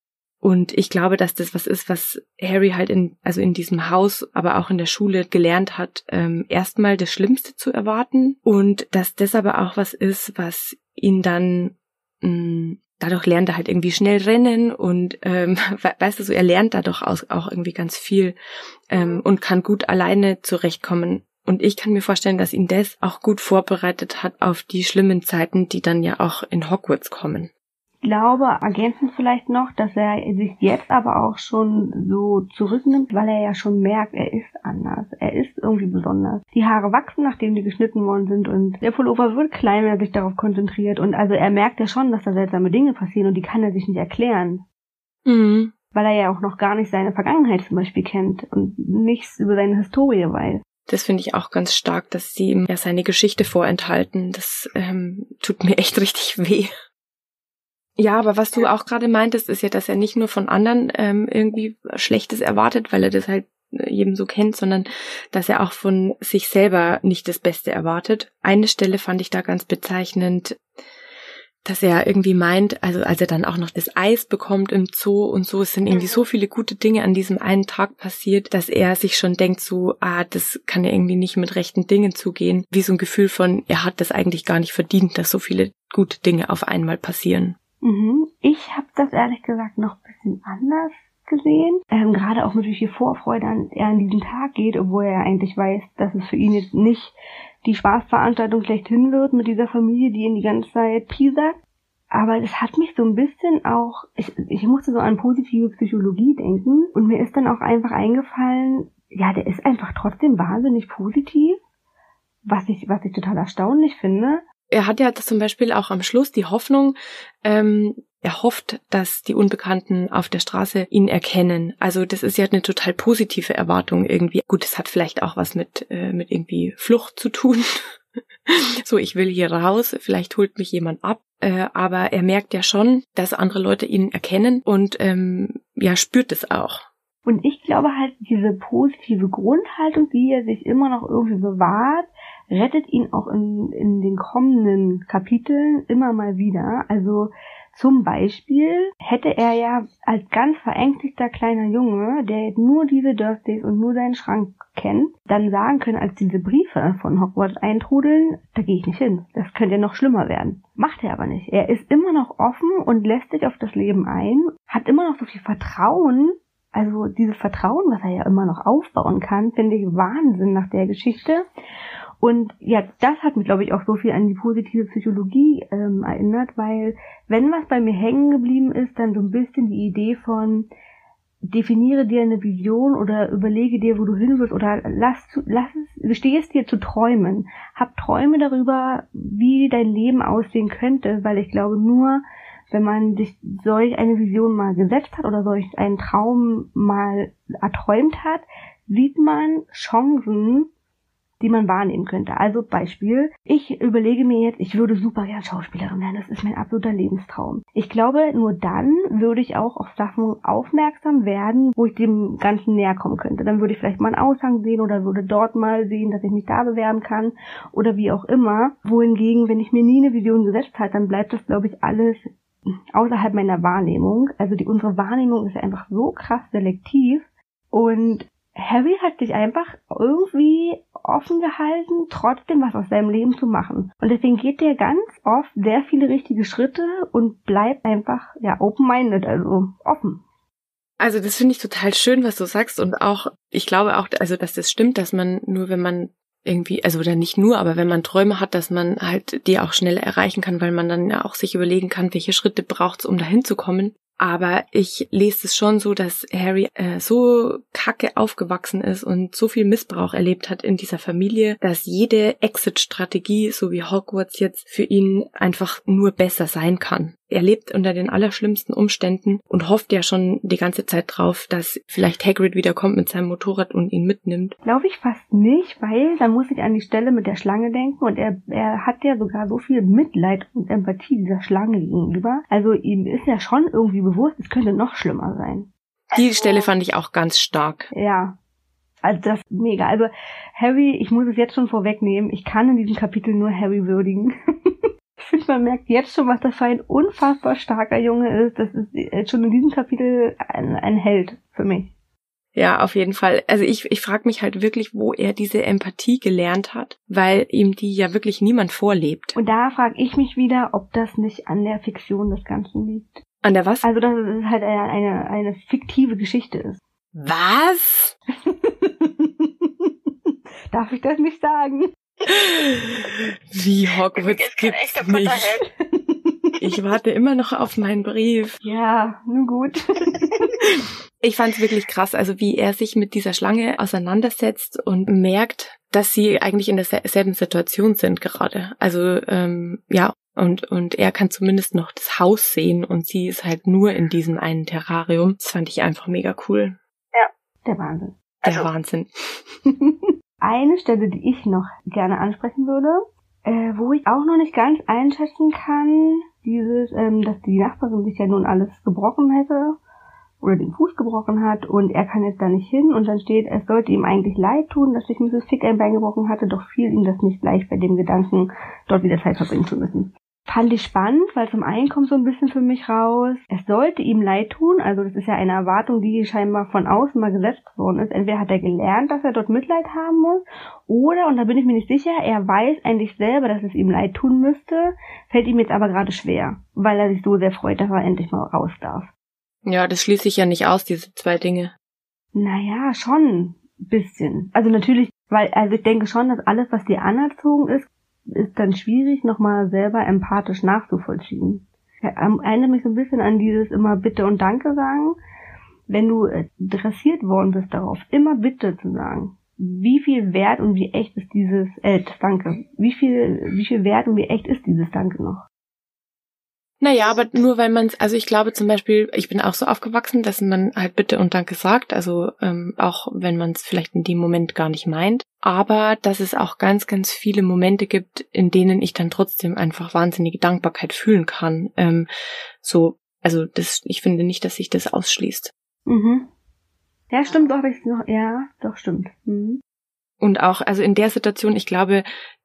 Speaker 1: Und ich glaube, dass das was ist, was Harry halt in, also in diesem Haus, aber auch in der Schule gelernt hat, ähm, erstmal das Schlimmste zu erwarten und dass das aber auch was ist, was ihn dann mh, mm, dadurch lernt er halt irgendwie schnell rennen und ähm, weißt du so, er lernt dadurch auch irgendwie ganz viel ähm, und kann gut alleine zurechtkommen. Und ich kann mir vorstellen, dass ihn das auch gut vorbereitet hat auf die schlimmen Zeiten, die dann ja auch in Hogwarts kommen
Speaker 2: glaube, ergänzend vielleicht noch, dass er sich jetzt aber auch schon so zurücknimmt, weil er ja schon merkt, er ist anders. Er ist irgendwie besonders. Die Haare wachsen, nachdem die geschnitten worden sind und der Pullover wird klein, wenn er sich darauf konzentriert. Und also er merkt ja schon, dass da seltsame Dinge passieren und die kann er sich nicht erklären. Mhm. Weil er ja auch noch gar nicht seine Vergangenheit zum Beispiel kennt und nichts über seine Historie weiß.
Speaker 1: Das finde ich auch ganz stark, dass sie ihm ja seine Geschichte vorenthalten. Das ähm, tut mir echt richtig weh. Ja, aber was du auch gerade meintest, ist ja, dass er nicht nur von anderen ähm, irgendwie Schlechtes erwartet, weil er das halt äh, jedem so kennt, sondern dass er auch von sich selber nicht das Beste erwartet. Eine Stelle fand ich da ganz bezeichnend, dass er irgendwie meint, also als er dann auch noch das Eis bekommt im Zoo und so, es sind irgendwie so viele gute Dinge an diesem einen Tag passiert, dass er sich schon denkt so, ah, das kann ja irgendwie nicht mit rechten Dingen zugehen. Wie so ein Gefühl von, er hat das eigentlich gar nicht verdient, dass so viele gute Dinge auf einmal passieren.
Speaker 2: Mhm. Ich habe das ehrlich gesagt noch ein bisschen anders gesehen. Ähm, Gerade auch wie viel Vorfreude an, er an diesen Tag geht, obwohl er eigentlich weiß, dass es für ihn jetzt nicht die Spaßveranstaltung schlechthin wird mit dieser Familie, die ihn die ganze Zeit piesert. Aber es hat mich so ein bisschen auch, ich, ich musste so an positive Psychologie denken und mir ist dann auch einfach eingefallen, ja, der ist einfach trotzdem wahnsinnig positiv, was ich, was ich total erstaunlich finde
Speaker 1: er hat ja zum Beispiel auch am Schluss die Hoffnung, ähm, er hofft, dass die Unbekannten auf der Straße ihn erkennen. Also das ist ja eine total positive Erwartung irgendwie. Gut, es hat vielleicht auch was mit, äh, mit irgendwie Flucht zu tun. so, ich will hier raus, vielleicht holt mich jemand ab. Äh, aber er merkt ja schon, dass andere Leute ihn erkennen und ähm, ja, spürt es auch.
Speaker 2: Und ich glaube halt, diese positive Grundhaltung, die er sich immer noch irgendwie bewahrt, rettet ihn auch in, in den kommenden Kapiteln immer mal wieder. Also zum Beispiel hätte er ja als ganz verängstigter kleiner Junge, der nur diese Dursleys und nur seinen Schrank kennt, dann sagen können, als diese Briefe von Hogwarts eintrudeln, da gehe ich nicht hin. Das könnte ja noch schlimmer werden. Macht er aber nicht. Er ist immer noch offen und lässt sich auf das Leben ein, hat immer noch so viel Vertrauen. Also dieses Vertrauen, was er ja immer noch aufbauen kann, finde ich Wahnsinn nach der Geschichte. Und ja, das hat mich, glaube ich, auch so viel an die positive Psychologie ähm, erinnert, weil wenn was bei mir hängen geblieben ist, dann so ein bisschen die Idee von definiere dir eine Vision oder überlege dir, wo du hin willst oder lass, lass es, gestehe es dir zu träumen. Hab Träume darüber, wie dein Leben aussehen könnte, weil ich glaube nur, wenn man sich solch eine Vision mal gesetzt hat oder solch einen Traum mal erträumt hat, sieht man Chancen, die man wahrnehmen könnte. Also Beispiel, ich überlege mir jetzt, ich würde super gern Schauspielerin werden, das ist mein absoluter Lebenstraum. Ich glaube, nur dann würde ich auch auf Sachen aufmerksam werden, wo ich dem Ganzen näher kommen könnte. Dann würde ich vielleicht mal einen Aushang sehen oder würde dort mal sehen, dass ich mich da bewerben kann oder wie auch immer. Wohingegen, wenn ich mir nie eine Vision gesetzt habe, dann bleibt das, glaube ich, alles außerhalb meiner Wahrnehmung. Also die unsere Wahrnehmung ist einfach so krass selektiv und Harry hat sich einfach irgendwie offen gehalten, trotzdem was aus seinem Leben zu machen. Und deswegen geht der ganz oft sehr viele richtige Schritte und bleibt einfach, ja, open-minded, also offen.
Speaker 1: Also das finde ich total schön, was du sagst und auch, ich glaube auch, also dass das stimmt, dass man nur, wenn man irgendwie, also oder nicht nur, aber wenn man Träume hat, dass man halt die auch schnell erreichen kann, weil man dann ja auch sich überlegen kann, welche Schritte braucht es, um dahin zu kommen. Aber ich lese es schon so, dass Harry äh, so kacke aufgewachsen ist und so viel Missbrauch erlebt hat in dieser Familie, dass jede Exit-Strategie, so wie Hogwarts jetzt, für ihn einfach nur besser sein kann. Er lebt unter den allerschlimmsten Umständen und hofft ja schon die ganze Zeit drauf, dass vielleicht Hagrid wiederkommt mit seinem Motorrad und ihn mitnimmt.
Speaker 2: Glaube ich fast nicht, weil da muss ich an die Stelle mit der Schlange denken und er, er hat ja sogar so viel Mitleid und Empathie dieser Schlange gegenüber. Also ihm ist ja schon irgendwie bewusst, es könnte noch schlimmer sein.
Speaker 1: Die also, Stelle fand ich auch ganz stark.
Speaker 2: Ja. Also das ist mega. Also Harry, ich muss es jetzt schon vorwegnehmen, ich kann in diesem Kapitel nur Harry würdigen. ich finde, man merkt jetzt schon, was das für ein unfassbar starker Junge ist. Das ist schon in diesem Kapitel ein, ein Held für mich.
Speaker 1: Ja, auf jeden Fall. Also ich, ich frage mich halt wirklich, wo er diese Empathie gelernt hat, weil ihm die ja wirklich niemand vorlebt.
Speaker 2: Und da frage ich mich wieder, ob das nicht an der Fiktion des Ganzen liegt.
Speaker 1: An der was?
Speaker 2: Also, dass es halt eine, eine, eine fiktive Geschichte ist.
Speaker 1: Was?
Speaker 2: Darf ich das nicht sagen?
Speaker 1: Wie Hogwarts gibt's nicht. Ich warte immer noch auf meinen Brief.
Speaker 2: Ja, nun gut.
Speaker 1: Ich fand's wirklich krass, also wie er sich mit dieser Schlange auseinandersetzt und merkt, dass sie eigentlich in derselben Situation sind gerade. Also ähm, ja, und, und er kann zumindest noch das Haus sehen und sie ist halt nur in diesem einen Terrarium. Das fand ich einfach mega cool.
Speaker 2: Ja, der Wahnsinn.
Speaker 1: Der also. Wahnsinn.
Speaker 2: Eine Stelle, die ich noch gerne ansprechen würde, äh, wo ich auch noch nicht ganz einschätzen kann, dieses, ähm, dass die Nachbarin sich ja nun alles gebrochen hätte oder den Fuß gebrochen hat und er kann jetzt da nicht hin und dann steht, es sollte ihm eigentlich leid tun, dass sich Mrs. Fick ein Bein gebrochen hatte, doch fiel ihm das nicht leicht bei dem Gedanken, dort wieder Zeit verbringen zu müssen. Fand ich spannend, weil zum einen kommt so ein bisschen für mich raus, es sollte ihm leid tun, also das ist ja eine Erwartung, die scheinbar von außen mal gesetzt worden ist. Entweder hat er gelernt, dass er dort Mitleid haben muss, oder, und da bin ich mir nicht sicher, er weiß eigentlich selber, dass es ihm leid tun müsste, fällt ihm jetzt aber gerade schwer, weil er sich so sehr freut, dass er endlich mal raus darf.
Speaker 1: Ja, das schließe ich ja nicht aus, diese zwei Dinge.
Speaker 2: Naja, schon bisschen. Also natürlich, weil, also ich denke schon, dass alles, was dir anerzogen ist, ist dann schwierig, nochmal selber empathisch nachzuvollziehen. Er erinnert mich so ein bisschen an dieses immer Bitte und Danke sagen. Wenn du äh, dressiert worden bist darauf, immer Bitte zu sagen. Wie viel Wert und wie echt ist dieses, äh, Danke. Wie viel, wie viel Wert und wie echt ist dieses Danke noch?
Speaker 1: Naja, aber nur weil man also ich glaube zum Beispiel, ich bin auch so aufgewachsen, dass man halt Bitte und Danke sagt, also ähm, auch wenn man es vielleicht in dem Moment gar nicht meint, aber dass es auch ganz, ganz viele Momente gibt, in denen ich dann trotzdem einfach wahnsinnige Dankbarkeit fühlen kann. Ähm, so, also das, ich finde nicht, dass sich das ausschließt.
Speaker 2: Mhm. Ja, stimmt, doch, ich noch, ja, doch, stimmt. Mhm.
Speaker 1: Und auch, also in der Situation, ich glaube,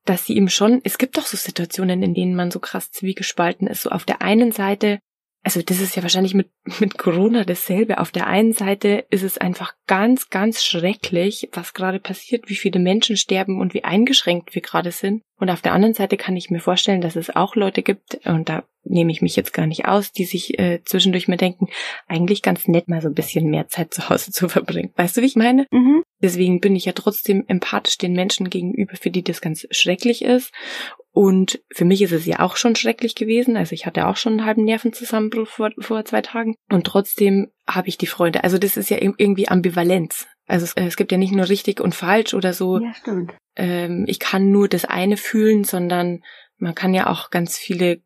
Speaker 1: dass sie ihm schon, es gibt doch so Situationen, in denen man so krass zwiegespalten ist. So auf der einen Seite also das ist ja wahrscheinlich mit, mit Corona dasselbe. Auf der einen Seite ist es einfach ganz, ganz schrecklich, was gerade passiert, wie viele Menschen sterben und wie eingeschränkt wir gerade sind. Und auf der anderen Seite kann ich mir vorstellen, dass es auch Leute gibt, und da nehme ich mich jetzt gar nicht aus, die sich äh, zwischendurch mal denken, eigentlich ganz nett mal so ein bisschen mehr Zeit zu Hause zu verbringen. Weißt du, wie ich meine? Mhm. Deswegen bin ich ja trotzdem empathisch den Menschen gegenüber, für die das ganz schrecklich ist. Und für mich ist es ja auch schon schrecklich gewesen. Also ich hatte auch schon einen halben Nervenzusammenbruch vor, vor zwei Tagen. Und trotzdem habe ich die Freude. Also das ist ja irgendwie Ambivalenz. Also es, es gibt ja nicht nur richtig und falsch oder so.
Speaker 2: Ja, stimmt.
Speaker 1: Ähm, ich kann nur das eine fühlen, sondern man kann ja auch ganz viele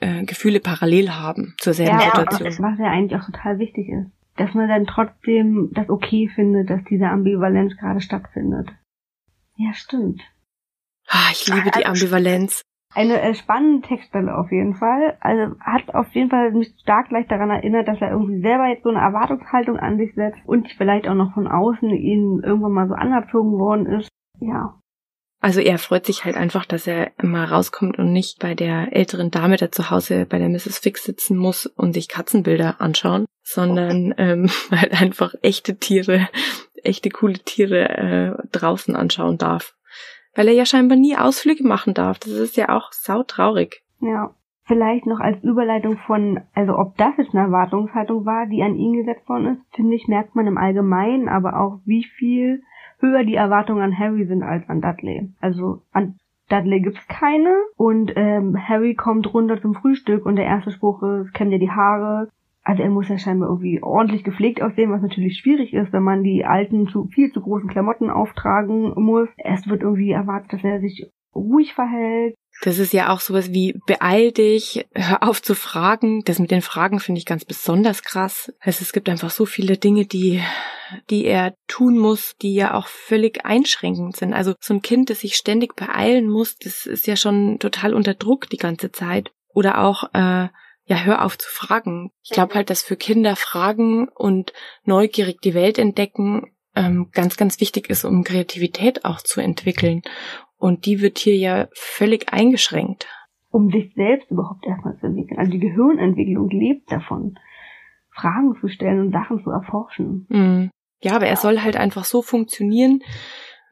Speaker 1: äh, Gefühle parallel haben zur selben ja, Situation.
Speaker 2: Ja, was ja eigentlich auch total wichtig ist. Dass man dann trotzdem das okay findet, dass diese Ambivalenz gerade stattfindet. Ja, stimmt.
Speaker 1: Ah, ich liebe die also Ambivalenz.
Speaker 2: Eine äh, spannende Textstelle auf jeden Fall. Also hat auf jeden Fall mich stark gleich daran erinnert, dass er irgendwie selber jetzt so eine Erwartungshaltung an sich setzt und vielleicht auch noch von außen ihnen irgendwann mal so anerzogen worden ist. Ja.
Speaker 1: Also er freut sich halt einfach, dass er mal rauskommt und nicht bei der älteren Dame, der zu Hause bei der Mrs. Fix sitzen muss und sich Katzenbilder anschauen, sondern okay. ähm, halt einfach echte Tiere, echte coole Tiere äh, draußen anschauen darf weil er ja scheinbar nie Ausflüge machen darf. Das ist ja auch sautraurig.
Speaker 2: Ja. Vielleicht noch als Überleitung von, also ob das jetzt eine Erwartungshaltung war, die an ihn gesetzt worden ist, finde ich, merkt man im Allgemeinen, aber auch wie viel höher die Erwartungen an Harry sind als an Dudley. Also an Dudley gibt's keine und ähm, Harry kommt runter zum Frühstück und der erste Spruch ist, kämmt dir die Haare, also er muss ja scheinbar irgendwie ordentlich gepflegt aussehen, was natürlich schwierig ist, wenn man die alten, zu, viel zu großen Klamotten auftragen muss. Es wird irgendwie erwartet, dass er sich ruhig verhält.
Speaker 1: Das ist ja auch sowas wie beeil dich, hör auf zu fragen. Das mit den Fragen finde ich ganz besonders krass. Also es gibt einfach so viele Dinge, die, die er tun muss, die ja auch völlig einschränkend sind. Also so ein Kind, das sich ständig beeilen muss, das ist ja schon total unter Druck die ganze Zeit. Oder auch äh, ja, hör auf zu fragen. Ich glaube halt, dass für Kinder Fragen und neugierig die Welt entdecken ähm, ganz, ganz wichtig ist, um Kreativität auch zu entwickeln. Und die wird hier ja völlig eingeschränkt.
Speaker 2: Um sich selbst überhaupt erstmal zu entwickeln. Also die Gehirnentwicklung lebt davon, Fragen zu stellen und Sachen zu erforschen.
Speaker 1: Mm. Ja, aber er soll halt einfach so funktionieren,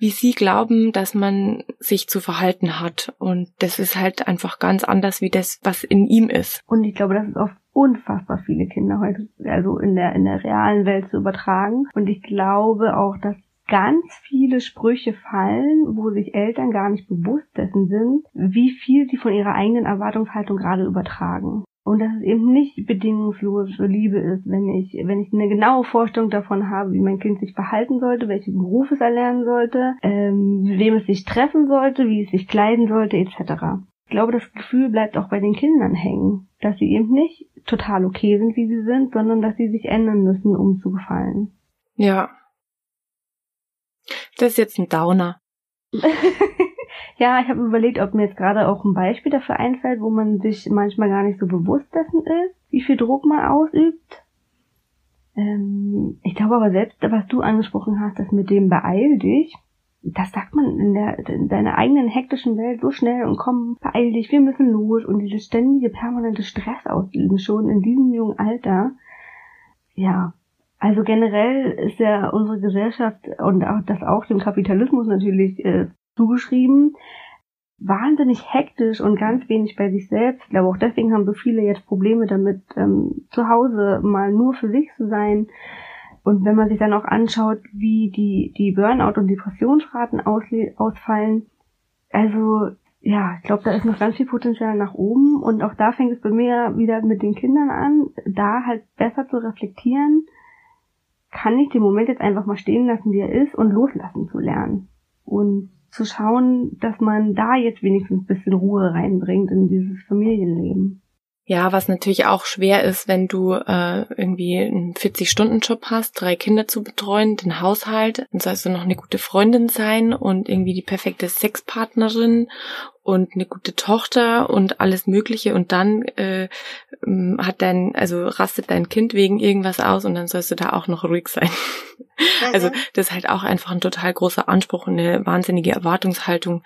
Speaker 1: wie sie glauben, dass man sich zu verhalten hat. Und das ist halt einfach ganz anders wie das, was in ihm ist.
Speaker 2: Und ich glaube, das ist auf unfassbar viele Kinder heute, also in der, in der realen Welt zu übertragen. Und ich glaube auch, dass ganz viele Sprüche fallen, wo sich Eltern gar nicht bewusst dessen sind, wie viel sie von ihrer eigenen Erwartungshaltung gerade übertragen. Und dass es eben nicht bedingungslose Liebe ist, wenn ich, wenn ich eine genaue Vorstellung davon habe, wie mein Kind sich verhalten sollte, welchen Beruf es erlernen sollte, ähm, wem es sich treffen sollte, wie es sich kleiden sollte, etc. Ich glaube, das Gefühl bleibt auch bei den Kindern hängen, dass sie eben nicht total okay sind, wie sie sind, sondern dass sie sich ändern müssen, um zu gefallen.
Speaker 1: Ja. Das ist jetzt ein Downer.
Speaker 2: Ja, ich habe überlegt, ob mir jetzt gerade auch ein Beispiel dafür einfällt, wo man sich manchmal gar nicht so bewusst dessen ist, wie viel Druck man ausübt. Ähm, ich glaube aber selbst, was du angesprochen hast, das mit dem beeil dich, das sagt man in, der, in deiner eigenen hektischen Welt so schnell und komm, beeil dich, wir müssen los und dieses ständige permanente Stress ausüben schon in diesem jungen Alter. Ja, also generell ist ja unsere Gesellschaft und auch das auch dem Kapitalismus natürlich äh, zugeschrieben. Wahnsinnig hektisch und ganz wenig bei sich selbst. Ich glaube, auch deswegen haben so viele jetzt Probleme damit, ähm, zu Hause mal nur für sich zu sein. Und wenn man sich dann auch anschaut, wie die, die Burnout- und Depressionsraten ausfallen, also ja, ich glaube, da ist noch ganz viel Potenzial nach oben. Und auch da fängt es bei mir wieder mit den Kindern an, da halt besser zu reflektieren, kann ich den Moment jetzt einfach mal stehen lassen, wie er ist und loslassen zu lernen. Und zu schauen, dass man da jetzt wenigstens ein bisschen Ruhe reinbringt in dieses Familienleben.
Speaker 1: Ja, was natürlich auch schwer ist, wenn du äh, irgendwie einen 40-Stunden-Job hast, drei Kinder zu betreuen, den Haushalt, dann sollst du noch eine gute Freundin sein und irgendwie die perfekte Sexpartnerin und eine gute Tochter und alles Mögliche und dann äh, ähm, hat dein, also rastet dein Kind wegen irgendwas aus und dann sollst du da auch noch ruhig sein. Also mhm. das ist halt auch einfach ein total großer Anspruch und eine wahnsinnige Erwartungshaltung,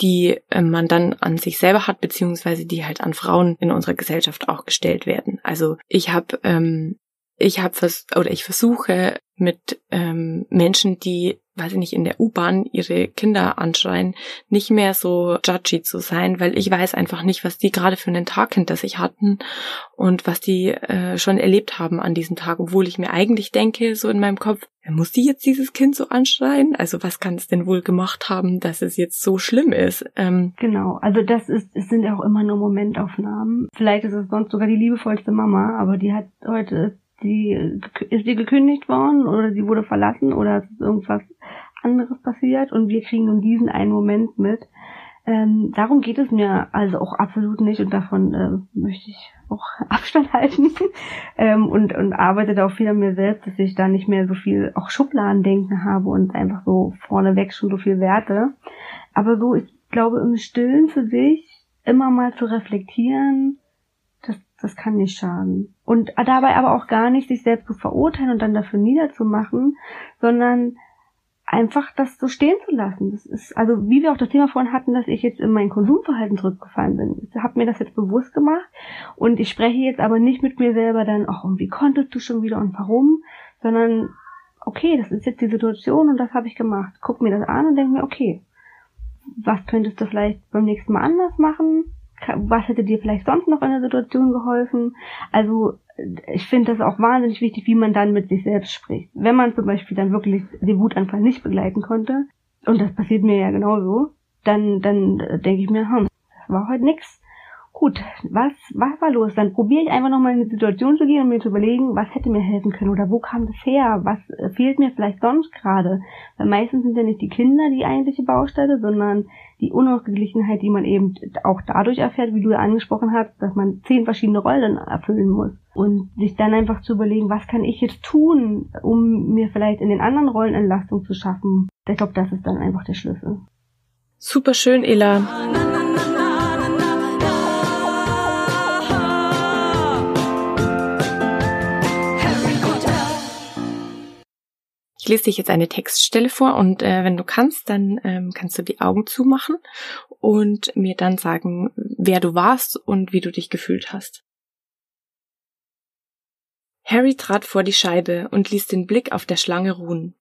Speaker 1: die äh, man dann an sich selber hat, beziehungsweise die halt an Frauen in unserer Gesellschaft auch gestellt werden. Also ich habe ähm, ich habe vers oder ich versuche mit ähm, Menschen, die, weiß ich nicht, in der U-Bahn ihre Kinder anschreien, nicht mehr so judgy zu sein, weil ich weiß einfach nicht, was die gerade für einen Tag hinter sich hatten und was die äh, schon erlebt haben an diesem Tag, obwohl ich mir eigentlich denke, so in meinem Kopf, muss die jetzt dieses Kind so anschreien? Also was kann es denn wohl gemacht haben, dass es jetzt so schlimm ist?
Speaker 2: Ähm, genau, also das ist, es sind auch immer nur Momentaufnahmen. Vielleicht ist es sonst sogar die liebevollste Mama, aber die hat heute die, ist sie gekündigt worden oder sie wurde verlassen oder ist irgendwas anderes passiert und wir kriegen nun diesen einen Moment mit. Ähm, darum geht es mir also auch absolut nicht und davon äh, möchte ich auch Abstand halten ähm, und, und arbeite auch viel an mir selbst, dass ich da nicht mehr so viel auch Schubladendenken habe und einfach so vorneweg schon so viel werte. Aber so, ich glaube, im Stillen für sich immer mal zu reflektieren, das kann nicht schaden. Und dabei aber auch gar nicht sich selbst zu verurteilen und dann dafür niederzumachen, sondern einfach das so stehen zu lassen. Das ist, also wie wir auch das Thema vorhin hatten, dass ich jetzt in mein Konsumverhalten zurückgefallen bin. Ich habe mir das jetzt bewusst gemacht und ich spreche jetzt aber nicht mit mir selber dann, ach, und wie konntest du schon wieder und warum, sondern okay, das ist jetzt die Situation und das habe ich gemacht. Guck mir das an und denke mir, okay, was könntest du vielleicht beim nächsten Mal anders machen? Was hätte dir vielleicht sonst noch in der Situation geholfen? Also ich finde das auch wahnsinnig wichtig, wie man dann mit sich selbst spricht. Wenn man zum Beispiel dann wirklich den Wutanfall nicht begleiten konnte, und das passiert mir ja genauso, dann, dann denke ich mir, hm, das war heute nix gut, was, was war los? Dann probiere ich einfach nochmal in die Situation zu gehen und mir zu überlegen, was hätte mir helfen können oder wo kam das her? Was äh, fehlt mir vielleicht sonst gerade? Weil meistens sind ja nicht die Kinder die eigentliche Baustelle, sondern die Unausgeglichenheit, die man eben auch dadurch erfährt, wie du ja angesprochen hast, dass man zehn verschiedene Rollen erfüllen muss. Und sich dann einfach zu überlegen, was kann ich jetzt tun, um mir vielleicht in den anderen Rollen Entlastung zu schaffen. Ich glaube, das ist dann einfach der Schlüssel.
Speaker 1: Super schön, Ela. Lese dich jetzt eine Textstelle vor und äh, wenn du kannst, dann ähm, kannst du die Augen zumachen und mir dann sagen, wer du warst und wie du dich gefühlt hast. Harry trat vor die Scheibe und ließ den Blick auf der Schlange ruhen.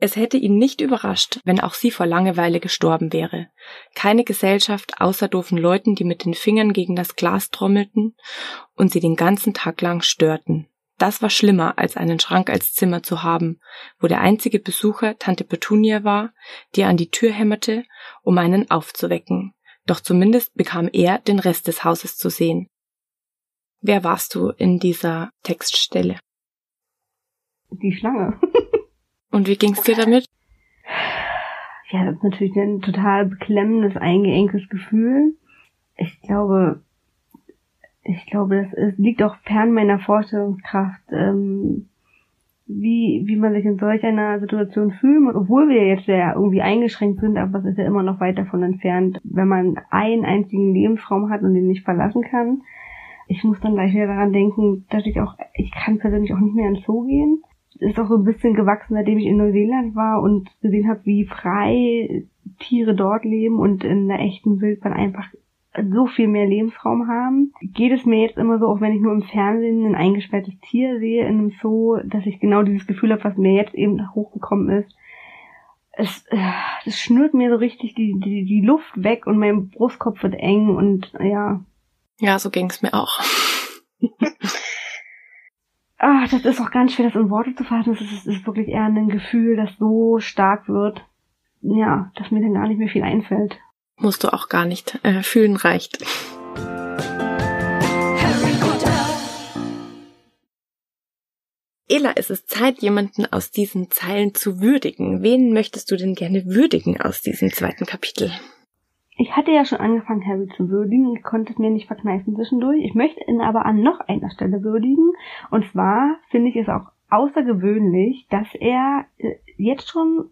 Speaker 1: Es hätte ihn nicht überrascht, wenn auch sie vor Langeweile gestorben wäre. Keine Gesellschaft außer doofen Leuten, die mit den Fingern gegen das Glas trommelten und sie den ganzen Tag lang störten. Das war schlimmer, als einen Schrank als Zimmer zu haben, wo der einzige Besucher Tante Petunia war, die an die Tür hämmerte, um einen aufzuwecken. Doch zumindest bekam er den Rest des Hauses zu sehen. Wer warst du in dieser Textstelle?
Speaker 2: Die Schlange.
Speaker 1: Und wie ging's dir damit?
Speaker 2: Ja, das ist natürlich ein total beklemmendes, eingeengtes Gefühl. Ich glaube, ich glaube, das ist, liegt auch fern meiner Vorstellungskraft, ähm, wie, wie man sich in solch einer Situation muss, obwohl wir jetzt ja irgendwie eingeschränkt sind, aber es ist ja immer noch weit davon entfernt, wenn man einen einzigen Lebensraum hat und den nicht verlassen kann. Ich muss dann gleich wieder daran denken, dass ich auch, ich kann persönlich auch nicht mehr ins Zoo gehen. Ist auch so ein bisschen gewachsen, seitdem ich in Neuseeland war und gesehen habe, wie frei Tiere dort leben und in der echten Wildbahn einfach so viel mehr Lebensraum haben, geht es mir jetzt immer so, auch wenn ich nur im Fernsehen ein eingesperrtes Tier sehe in einem Zoo, dass ich genau dieses Gefühl habe, was mir jetzt eben hochgekommen ist. Es, äh, es schnürt mir so richtig die, die, die Luft weg und mein Brustkopf wird eng und ja.
Speaker 1: Ja, so ging es mir auch.
Speaker 2: Ach, das ist auch ganz schwer, das in Worte zu fassen. Es ist, ist wirklich eher ein Gefühl, das so stark wird, ja, dass mir dann gar nicht mehr viel einfällt
Speaker 1: musst du auch gar nicht äh, fühlen, reicht. Ela, es ist Zeit, jemanden aus diesen Zeilen zu würdigen. Wen möchtest du denn gerne würdigen aus diesem zweiten Kapitel?
Speaker 2: Ich hatte ja schon angefangen, Harry zu würdigen. Ich konnte es mir nicht verkneifen zwischendurch. Ich möchte ihn aber an noch einer Stelle würdigen. Und zwar finde ich es auch außergewöhnlich, dass er äh, jetzt schon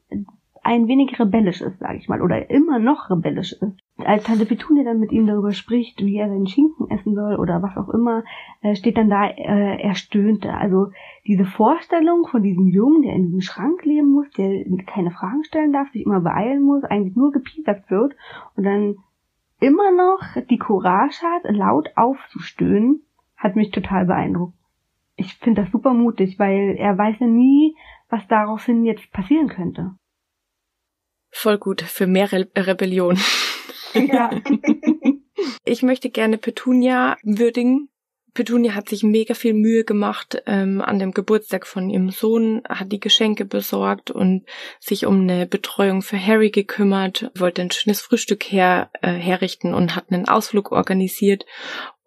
Speaker 2: ein wenig rebellisch ist, sage ich mal, oder immer noch rebellisch ist. Als Tante Petunia dann mit ihm darüber spricht, wie er seinen Schinken essen soll oder was auch immer, äh, steht dann da, äh, er stöhnte. Also diese Vorstellung von diesem Jungen, der in diesem Schrank leben muss, der keine Fragen stellen darf, sich immer beeilen muss, eigentlich nur gepiesackt wird und dann immer noch die Courage hat, laut aufzustöhnen, hat mich total beeindruckt. Ich finde das super mutig, weil er weiß ja nie, was daraufhin jetzt passieren könnte.
Speaker 1: Voll gut für mehr Re Rebellion.
Speaker 2: Ja.
Speaker 1: ich möchte gerne Petunia würdigen. Petunia hat sich mega viel Mühe gemacht ähm, an dem Geburtstag von ihrem Sohn, hat die Geschenke besorgt und sich um eine Betreuung für Harry gekümmert, wollte ein schönes Frühstück her, äh, herrichten und hat einen Ausflug organisiert.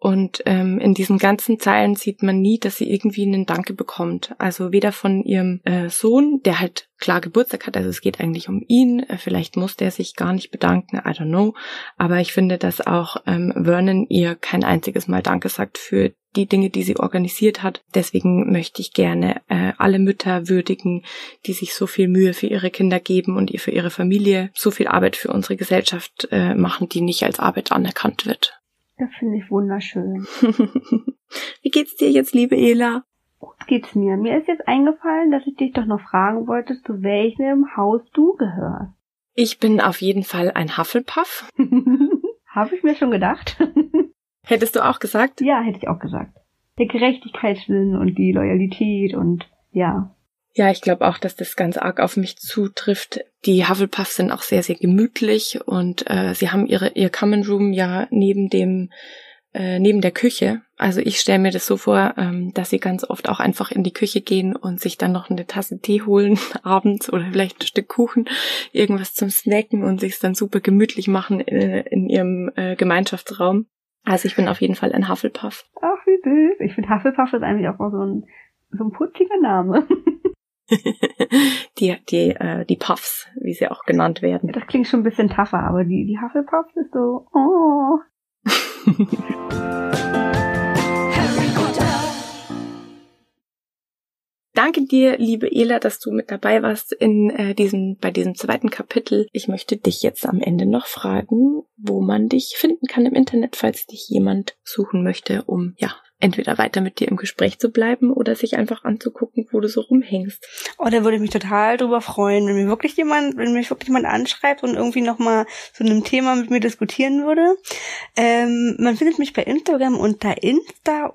Speaker 1: Und ähm, in diesen ganzen Zeilen sieht man nie, dass sie irgendwie einen Danke bekommt. Also weder von ihrem äh, Sohn, der halt klar Geburtstag hat, also es geht eigentlich um ihn. Äh, vielleicht muss der sich gar nicht bedanken, I don't know. Aber ich finde, dass auch ähm, Vernon ihr kein einziges Mal Danke sagt für die Dinge, die sie organisiert hat. Deswegen möchte ich gerne äh, alle Mütter würdigen, die sich so viel Mühe für ihre Kinder geben und ihr für ihre Familie so viel Arbeit für unsere Gesellschaft äh, machen, die nicht als Arbeit anerkannt wird.
Speaker 2: Das finde ich wunderschön.
Speaker 1: Wie geht's dir jetzt, liebe Ela?
Speaker 2: Gut geht's mir. Mir ist jetzt eingefallen, dass ich dich doch noch fragen wollte, zu welchem Haus du gehörst.
Speaker 1: Ich bin auf jeden Fall ein Hufflepuff.
Speaker 2: Habe ich mir schon gedacht.
Speaker 1: Hättest du auch gesagt?
Speaker 2: Ja, hätte ich auch gesagt. Der Gerechtigkeitssinn und die Loyalität und ja.
Speaker 1: Ja, ich glaube auch, dass das ganz arg auf mich zutrifft. Die Hufflepuffs sind auch sehr, sehr gemütlich und äh, sie haben ihre ihr Common Room ja neben dem äh, neben der Küche. Also ich stelle mir das so vor, ähm, dass sie ganz oft auch einfach in die Küche gehen und sich dann noch eine Tasse Tee holen abends oder vielleicht ein Stück Kuchen, irgendwas zum Snacken und sich dann super gemütlich machen in, in ihrem äh, Gemeinschaftsraum. Also ich bin auf jeden Fall ein Hufflepuff.
Speaker 2: Ach, wie süß. Ich finde Hufflepuff ist eigentlich auch so ein, so ein putziger Name.
Speaker 1: die, die, äh, die Puffs, wie sie auch genannt werden.
Speaker 2: Ja, das klingt schon ein bisschen tougher, aber die, die Hufflepuffs ist so, oh.
Speaker 1: Danke dir, liebe Ela, dass du mit dabei warst in äh, diesem, bei diesem zweiten Kapitel. Ich möchte dich jetzt am Ende noch fragen, wo man dich finden kann im Internet, falls dich jemand suchen möchte, um ja entweder weiter mit dir im Gespräch zu bleiben oder sich einfach anzugucken, wo du so rumhängst.
Speaker 2: Oh, da würde ich mich total drüber freuen, wenn mir wirklich jemand, wenn mich wirklich jemand anschreibt und irgendwie nochmal zu einem Thema mit mir diskutieren würde. Ähm, man findet mich bei Instagram unter insta-ela.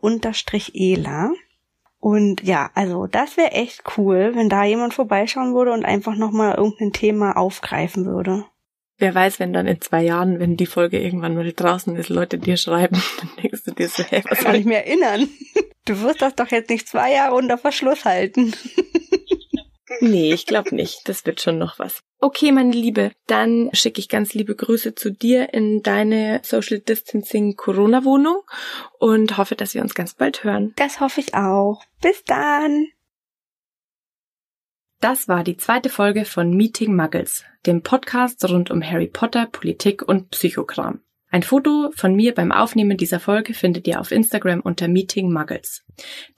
Speaker 2: Und ja, also das wäre echt cool, wenn da jemand vorbeischauen würde und einfach nochmal irgendein Thema aufgreifen würde.
Speaker 1: Wer weiß, wenn dann in zwei Jahren, wenn die Folge irgendwann mal draußen ist, Leute dir schreiben, dann denkst du dir so, hey, was
Speaker 2: kann ich mir erinnern? Du wirst das doch jetzt nicht zwei Jahre unter Verschluss halten.
Speaker 1: Nee, ich glaube nicht. Das wird schon noch was. Okay, meine Liebe, dann schicke ich ganz liebe Grüße zu dir in deine Social Distancing Corona Wohnung und hoffe, dass wir uns ganz bald hören.
Speaker 2: Das hoffe ich auch. Bis dann.
Speaker 1: Das war die zweite Folge von Meeting Muggles, dem Podcast rund um Harry Potter, Politik und Psychokram. Ein Foto von mir beim Aufnehmen dieser Folge findet ihr auf Instagram unter Meeting Muggles.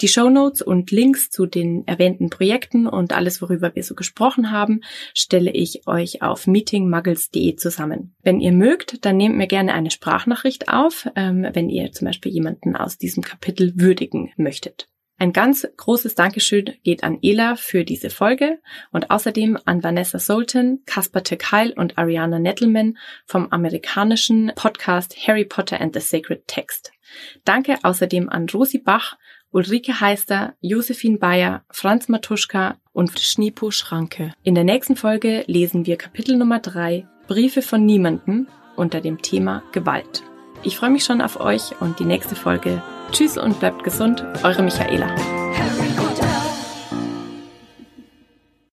Speaker 1: Die Show Notes und Links zu den erwähnten Projekten und alles, worüber wir so gesprochen haben, stelle ich euch auf meetingmuggles.de zusammen. Wenn ihr mögt, dann nehmt mir gerne eine Sprachnachricht auf, ähm, wenn ihr zum Beispiel jemanden aus diesem Kapitel würdigen möchtet. Ein ganz großes Dankeschön geht an Ela für diese Folge und außerdem an Vanessa Sultan, Caspar Tekeil und Ariana Nettleman vom amerikanischen Podcast Harry Potter and the Sacred Text. Danke außerdem an Rosi Bach, Ulrike Heister, Josephine Bayer, Franz Matuschka und Schnipo Schranke. In der nächsten Folge lesen wir Kapitel Nummer drei Briefe von niemanden unter dem Thema Gewalt. Ich freue mich schon auf euch und die nächste Folge Tschüss und bleibt gesund, eure Michaela.